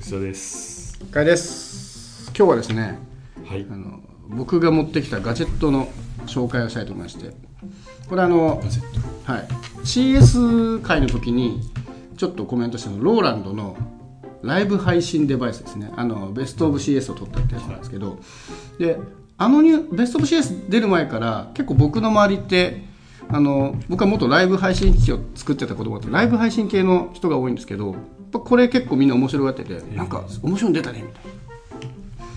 吉田です。かいです。今日はですねはい。あ。の僕が持ってきたガジェットの紹介をしたいと思いまして。これあの。はい。CS 会の時にちょっとコメントしたのローランドのライブ配信デバイスですね。あのベストオブ CS を取ったってやつなんですけど、であのニュベストオブ CS 出る前から結構僕の周りってあの僕は元ライブ配信機器を作ってたこともあってライブ配信系の人が多いんですけどこれ結構みんな面白がっててなんか面白いの出たねみたい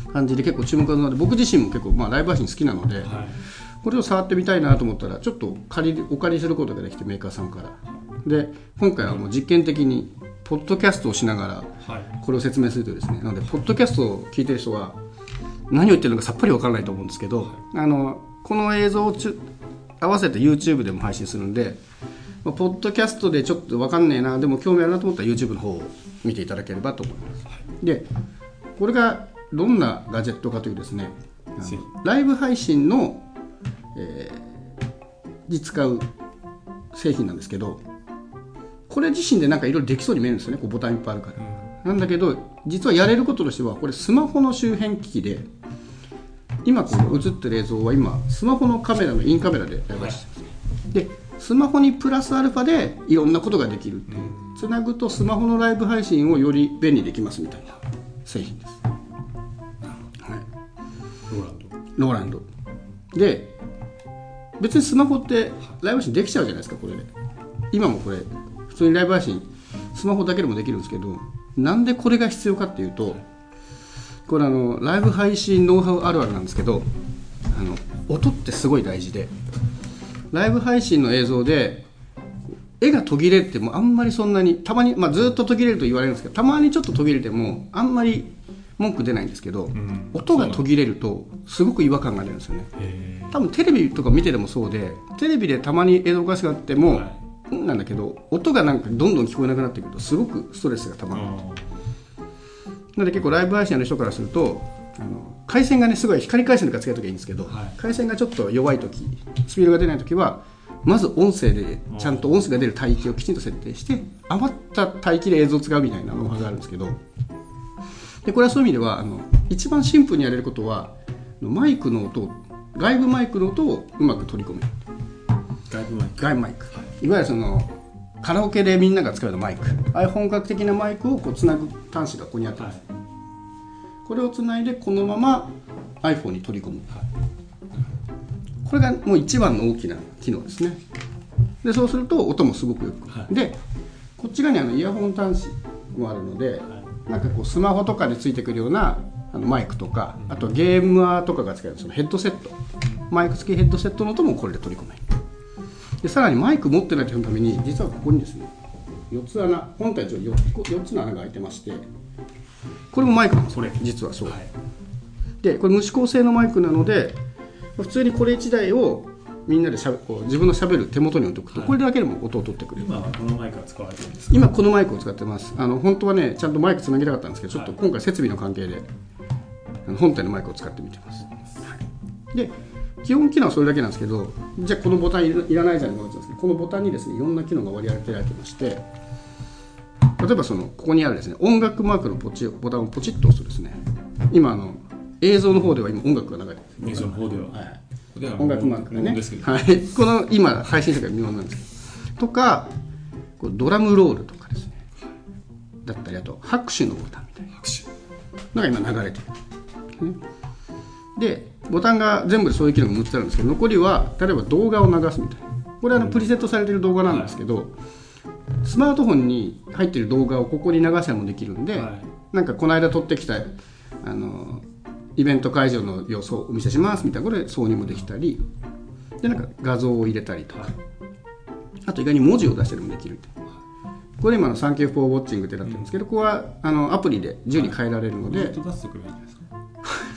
な感じで結構注目がなので僕自身も結構、まあ、ライブ配信好きなので、はい。これを触ってみたいなと思ったらちょっと借りお借りすることができてメーカーさんからで今回はもう実験的にポッドキャストをしながらはい。これを説明するとですねなのでポッドキャストを聞いてる人は何を言ってるのかさっぱりわからないと思うんですけどあのこの映像を合わせて YouTube でも配信するんでまあポッドキャストでちょっとわかんねえなでも興味あるなと思ったら YouTube の方を見ていただければと思います。でこれがどんなガジェットかというとですねライブ配信の、えーに使う製品なんですけどこれ自身でなんかいろいろできそうに見えるんですよねこうボタンいっぱいあるから、なんだけど実はやれることとしてはこれスマホの周辺機器で今この映ってる映像は今スマホのカメラのインカメラでライブ配信してスマホにプラスアルファでいろんなことができるっていう。つなぐとスマホのライブ配信をより便利にできますみたいな。製品です、はい、ローランド。ローランド。で別にスマホってライブ配信できちゃうじゃないですかこれ。で今もこれ普通にライブ配信スマホだけでもできるんですけどなんでこれが必要かっていうとこれあのライブ配信ノウハウあるあるなんですけどあの音ってすごい大事でライブ配信の映像で絵が途切れてもあんまりそんなにたまに、まあ、ずっと途切れると言われるんですけどたまにちょっと途切れてもあん。まり文句出ないんですけど、ん音が途切れるとすごく違和感が出るんですよね。へ多分テレビとか見ててもそうでテレビでたまに映像化しがあっても、はうんなんだけど音がなんかどんどん聞こえなくなってくるとすごくストレスがたーまる、なあので結構ライブ配信の人からするとあの回線がねすごい光回線とかつけるときはいいんですけど、はい。回線がちょっと弱い時スピードが出ない時はまず音声でちゃんと音声が出る帯域をきちんと設定して余った帯域で映像を使うみたいなノウハウがあるんですけどでこれはそういう意味ではあの一番シンプルにやれることはマイクの音を外部マイクの音をうまく取り込めるー外部マイク。外部マイク、い、わゆるそのカラオケでみんなが使うようなマイク。ああいう本格的なマイクをこうつなぐ端子がここにあってます、はい。これをつないでこのまま iPhone に取り込む、これがもう一番の大きな機能ですね。でそうすると音もすごくよく、はい。でこっち側にあのイヤホン端子もあるので、なんかこうスマホとかでついてくるようなあのマイクとか、あとゲーマーとかが使える。そのヘッドセット、マイク付きヘッドセットの音もこれで取り込める。でさらにマイク持ってない人のために実はここにですね4つ穴本体上 4, 4つの穴が開いてましてこれもマイクなんですこれ。実はそう、はい。でこれ無指向性のマイクなので普通にこれ1台をみんなでしゃべこう自分のしゃべる手元に置いておくと、はい。これだけでも音を取ってくれる。今はこのマイクが使われてるんですか？今このマイクを使ってます。あの本当はねちゃんとマイクつなぎたかったんですけどちょっとはい今回設備の関係であの本体のマイクを使ってみてます、はい。で基本機能はそれだけなんですけどじゃあこのボタンいらないじゃんと思ってたんですけどこのボタンにですねいろんな機能が割り当てられてまして例えばそのここにあるですね音楽マークのポチボタンをポチッと押すとですね今あの映像の方では今音楽が流れてる。映像の方では。はい。音楽マークがね。はい、この今配信者が見物なんです。けどとかこうドラムロールとかですね。だったりあと拍手のボタンみたいな。拍手。のが今流れてる、ね、でボタンが全部でそういう機能が6つあるんですけど残りは例えば動画を流すみたいな。これはあのプリセットされてる動画なんですけど、スマートフォンに入ってる動画をここに流したりもできるんで、はい。なんかこの間撮ってきたあのイベント会場の様子をお見せしますみたいなこれ挿入もできたりでなんか画像を入れたりとか、はい。あと意外に文字を出したりもできるこれ今の「サンキュー・フォー・ウォッチング」ってなってるんですけど、ここはあのアプリで自由に変えられるので、ずっと出してくればい。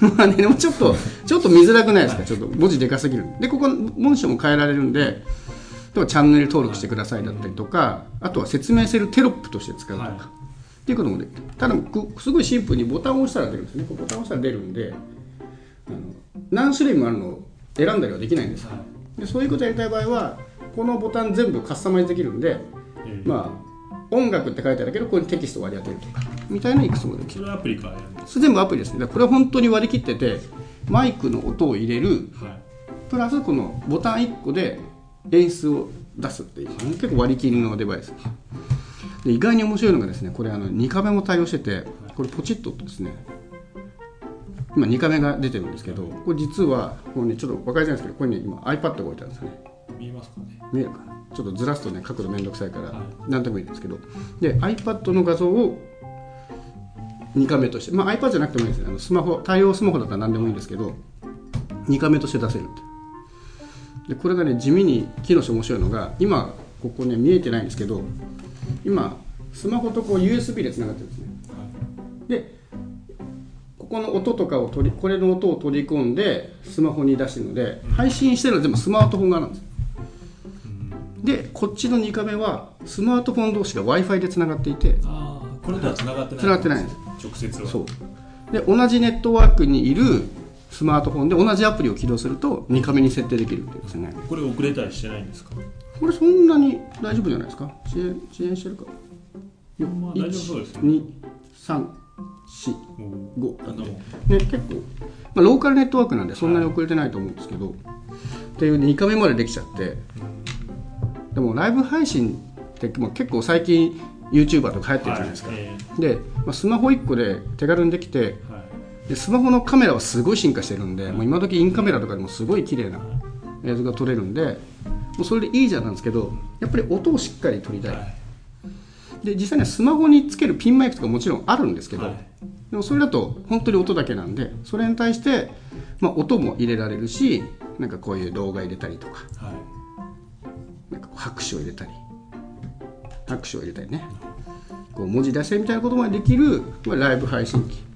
まあね、でもちょっと、ちょっと見づらくないですか、ちょっと文字でかすぎる。で、ここ、文章も変えられるんで、例えばチャンネル登録してくださいだったりとか、あとは説明するテロップとして使うとか、はい。っていうこともできる。ただ、くすごいシンプルにボタンを押したら出るんですね。ボタンを押したら出るんで、あの何種類もあるのを選んだりはできないんですよ。でそういうことやりたい場合は、このボタン全部カスタマイズできるんで、えーまあ、音楽って書いてあるけどここにテキストを割り当てるとかみたいないくつもできるそれはアプリか？それ全部アプリですね。これは本当に割り切っててマイクの音を入れる。はい。プラスこのボタン1個で演出を出すっていう。結構割り切りのデバイス。で意外に面白いのがですねこれあの2カメも対応しててこれポチッととですね今2カメが出てるんですけどこれ実はこれねちょっと分かりづらいんですけどこれね今 iPad が置いてあるんですよね。見えますかね？見えるかな？ちょっとずらすとね角度めんどくさいからはい。何でもいいんですけど。で iPad の画像を2カメとしてまあ iPad じゃなくてもいいですね。あのスマホ対応スマホだったら何でもいいんですけど2カメとして出せるってでこれがね地味に機能して面白いのが今ここね見えてないんですけど今スマホとこう USB でつながってるんですね。でここの音とかを取りこれの音を取り込んでスマホに出してるので配信してるのは全部スマートフォン側なんですでこっちの2カメはスマートフォン同士が w i f i でつながっていてああこれとは繋がってない。繋がってないんです。直接は。そう。で同じネットワークにいるスマートフォンで同じアプリを起動すると2カメに設定できるっていうんですね。これ遅れたりしてないんですか？これそんなに大丈夫じゃないですか？遅延遅延してるかよまあ大丈夫そうですね1 2 3 4お5あんなもん。ね、結構、まあ、ローカルネットワークなんでそんなに遅れてないと思うんですけど、っていう2カメまでできちゃって。でもライブ配信って結構最近 YouTuber とか流行ってるじゃないですか、はい。えで、まあ、スマホ1個で手軽にできてーはいでスマホのカメラはすごい進化してるんで、もう今時インカメラとかでもすごい綺麗な映像が撮れるんでもうそれでいいじゃんなんですけどやっぱり音をしっかり撮りたい、はい。で実際にはスマホにつけるピンマイクとかもちろんあるんですけど、はい。でもそれだと本当に音だけなんでそれに対して、まあ、音も入れられるしなんかこういう動画入れたりとかはい。なんか拍手を入れたり拍手を入れたりね。こう文字出せみたいなことまでできる、まあ、ライブ配信機。まあ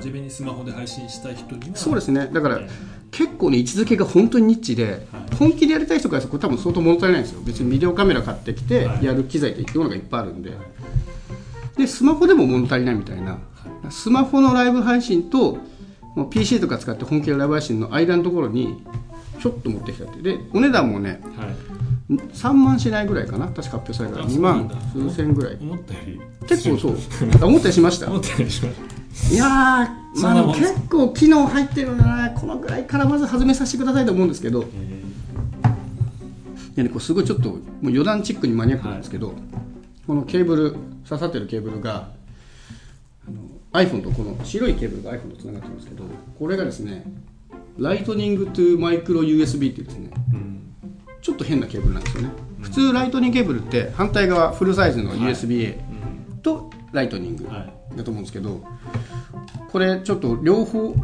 真面目にスマホで配信したい人にはそうですね。だからえ結構ね位置づけが本当にニッチで、本気でやりたい人からするとこれ多分相当物足りないんですよ。別にビデオカメラ買ってきてはい。やる機材って世の中いっぱいあるんで、でスマホでも物足りないみたいな、スマホのライブ配信と PC とか使って本気でライブ配信の間のところにちょっと持ってきたって。でお値段もねはい。3万しないぐらいかな。確か発表されたらあ2万数千ぐらい。思ったより結構そう。あ思ったりしました？思ったよりしましたいやー、まあ、結構機能入ってるな。このぐらいからまず始めさせてくださいと思うんですけど。えいやねこれすごいちょっともう余談チックにマニアックなんですけど、このケーブル刺さってるケーブルがあの iPhone とこの白いケーブルが iPhone とつながってるんですけどこれがですねライトニングトゥマイクロ USB っていうですねーうんちょっと変なケーブルなんですよね、普通ライトニングケーブルって反対側フルサイズの USB-A とライトニング。はいだと思うんですけどこれちょっと両方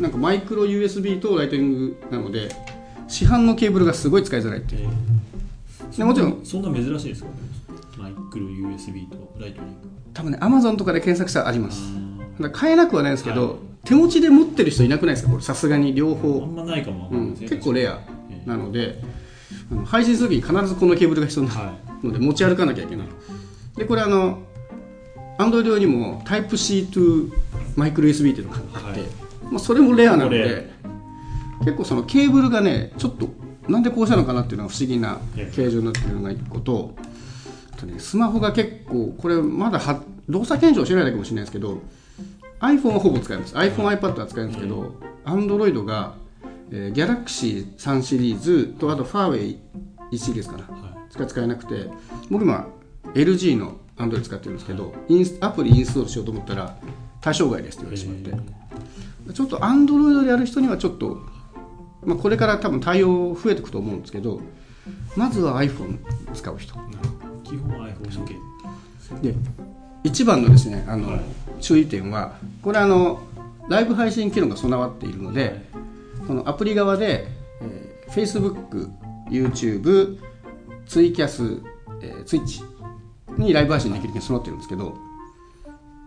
なんかマイクロ USB とライトニングなので市販のケーブルがすごい使いづらいっていう。えーでもちろん。そんな珍しいですかねマイクロ USB とライトニング。多分ね Amazon とかで検索したらあります。あだ買えなくはないんですけど、はい。手持ちで持ってる人いなくないですかこれ。さすがに両ーあ方、んまないかもうん結構レアえなのであの配信する時に必ずこのケーブルが必要になので持ち歩かなきゃいけない。でこれあの Android 用にも Type-C to マイクロ USB っていうのがあって、はい。まあ、それもレアなので結構そのケーブルがねちょっとなんでこうしたのかなっていうのは不思議な形状になってるのが1個とあとねスマホが結構これまだは動作検証してないだけかもしれないですけど iPhone はほぼ使えます。iPhone、iPad は使えるんですけど Android が、えー、Galaxy 3シリーズとあとファーウェイ1シリーズかなはしか使えなくて僕今 LG の Android 使ってるんですけどインスアプリインストールしようと思ったら対象外ですって言われてしまって。ちょっと Android でやる人にはちょっと、まあ、これから多分対応増えていくと思うんですけどまずは iPhone 使う人。い基本は iPhone 向けで一番のですねあの、はい。注意点はこれあのライブ配信機能が備わっているので、このアプリ側で、えー Facebook、YouTube、ツイキャス、えー、Twitch にライブ配信できるように備わってるんですけど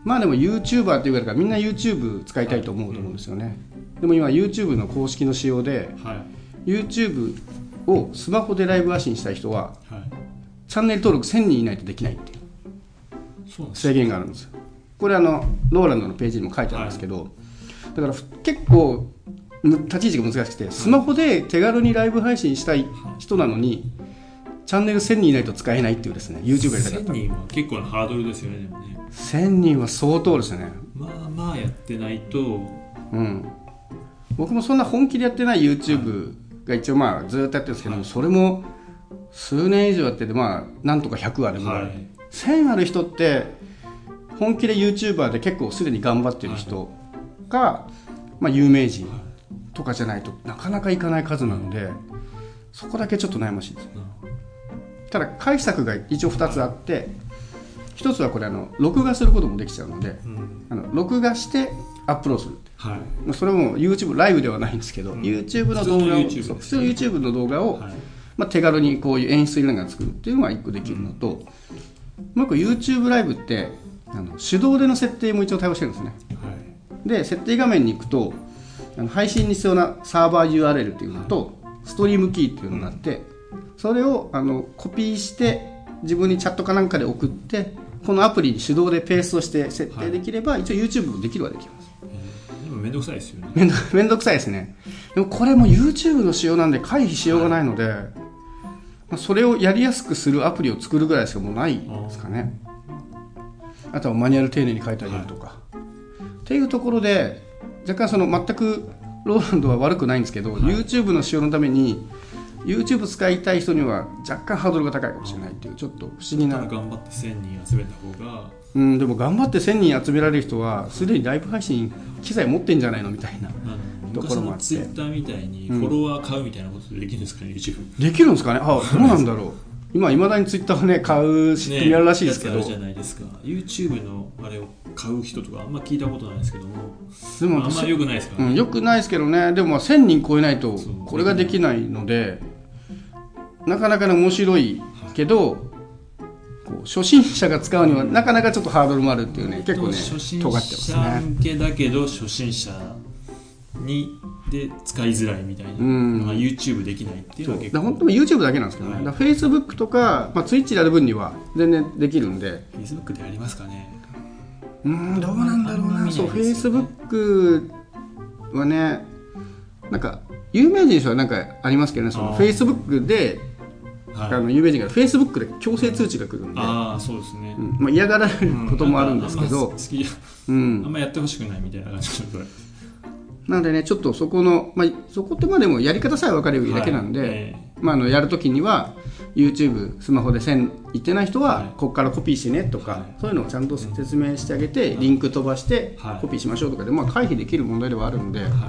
まあでも YouTuber って言われるからみんな YouTube 使いたいと思うと思うんですよね、でも今 YouTube の公式の仕様ではい。YouTube をスマホでライブ配信したい人ははい。チャンネル登録1000人いないとできないっていう制限があるんですよ。これあのローランドのページにも書いてあるんですけど、だからふ結構む立ち位置が難しくてスマホで手軽にライブ配信したい人なのにチャンネル1000人いないと使えないっていうですね YouTube やりたかっ1000た人は結構なハードルですよねでもね。1000人は相当ですね。まあまあやってないと。うん。僕もそんな本気でやってない YouTube が一応まあずっとやってるんですけども、それも数年以上やっててまあなんとか100あるぐらい、はい。1000ある人って本気で YouTuber で結構すでに頑張ってる人が、まあ、有名人とかじゃないとなかなかいかない数なのでそこだけちょっと悩ましいですただ解釈が一応2つあって1つはこれあの録画することもできちゃうのでうん。あの録画してアップロードするはい。まあそれも YouTube ライブではないんですけど、うん。YouTube の動画を普通の YouTube の動画を、はい。まあ、手軽にこういう演出入れながら作るっていうのが1個できるのと、もう1個 YouTube ライブってあの手動での設定も一応対応してるんですね。はい。で設定画面に行くとあの配信に必要なサーバー URL っていうのと、ストリームキーっていうのがあって、それをあのコピーして自分にチャットかなんかで送ってこのアプリに手動でペーストして設定できれば、一応 YouTube もできるはできますえーでもめんどくさいですよね。めんどめんどくさいですね。でもこれも YouTube の仕様なんで回避しようがないので、まあ、それをやりやすくするアプリを作るぐらいしかもうないですかね。あとはマニュアル丁寧に書いてあげるとか、っていうところで若干その全くローランドは悪くないんですけど、YouTube の仕様のために YouTube 使いたい人には若干ハードルが高いかもしれないっていうちょっと不思議な。頑張って1000人集めた方が。うんでも頑張って1000人集められる人はすでにライブ配信機材持ってんじゃないのみたいなところもあって。昔のツイッターみたいにフォロワー買うみたいなことできるんですかね、YouTube できるんですかね？あ どうなんだろう今いまだにツイッターをね買う仕組みあるらしいですけど、やつあるじゃないですか。YouTube のあれを買う人とかあんま聞いたことないですけども。でもまああんまり良くないですか？うん、よくないですけどね。でもまあ1000人超えないとこれができないのでなかなかね面白いけどこう初心者が使うにはなかなかちょっとハードルもあるっていうね結構ね初心尖ってます者ね。向けだけど初心者にで使いづらいみたいな。うん。のが YouTube できないっていうのは結構。本当に YouTube だけなんですけどね、はい。Facebook とか、まあ、Twitch でやる分には全然できるんで。Facebook でやりますかね。うんどうなんだろうな。そう Facebook はねなんか有名人はなんかありますけどね。その Facebook ではい。あの有名人が Facebook で強制通知が来るんで、ああそうですね、うん。まあ、嫌がられることもあるんですけうど。あんあん。んまやってほしくないみたいな感じのなのでねちょっとそこの、まあ、そこってまでもやり方さえ分かればだけなんで、はい。えまあ、あのやるときには YouTube スマホで線いってない人は、はい。ここからコピーしてねとか、はい。そういうのをちゃんと説明してあげて、リンク飛ばしてはい。コピーしましょうとかで、まあ、回避できる問題ではあるので、はい。ま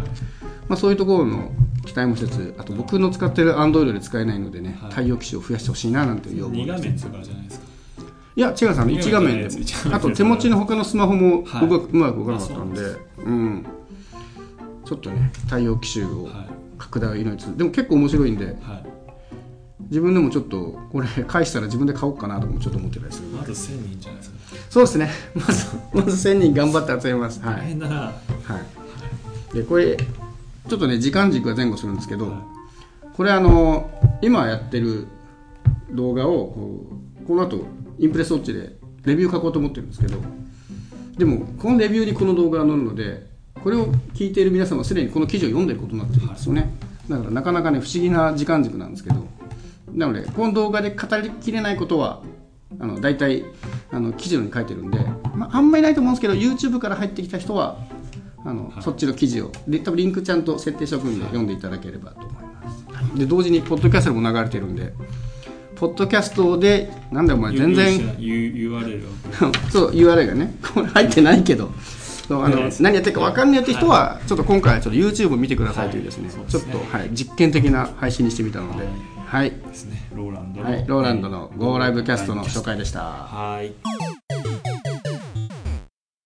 あ、そういうところの期待もしつつあと僕の使ってる Android で使えないのでね、はい。対応機種を増やしてほしいななんていう要望2です画面とかじゃないですか？いや違うさん二1画面であと手持ちの他のスマホもうはい。まくうまく動かなかったんで、うんちょっとね対応機種をはい。拡大を祈りつ。つでも結構面白いんではい。自分でもちょっとこれ返したら自分で買おうかなとかもちょっと思ってたりする。まず1000人じゃないですか。そうですね。まず まず1000人頑張って集めます。は大い、変だな。はい、でこれちょっとね時間軸が前後するんですけど、はい。これあの今やってる動画をこの後インプレスウォッチでレビュー書こうと思ってるんですけどでもこのレビューにこの動画が載るのでこれを聞いている皆さんはすでにこの記事を読んでることになってるんですよね、だからなかなかね不思議な時間軸なんですけど。なのでこの動画で語りきれないことはあの大体あの記事のに書いてるんで、まあ、あんまりないと思うんですけど YouTube から入ってきた人はあの、はい。そっちの記事をで多分リンクちゃんと設定しておくんで読んでいただければと思います、で同時にポッドキャストでも流れてるんでポッドキャストでなんだよお前全然そう URL がねこれ入ってないけどそうあのはい何やってるか分かんないって人はちょっと今回はちょっと YouTube を見てくださいというですね,、ちょっと、はい、実験的な配信にしてみたので。はい、ですね。ローランドの。はい、ローランドの Go ライブキャストの紹介でした、はい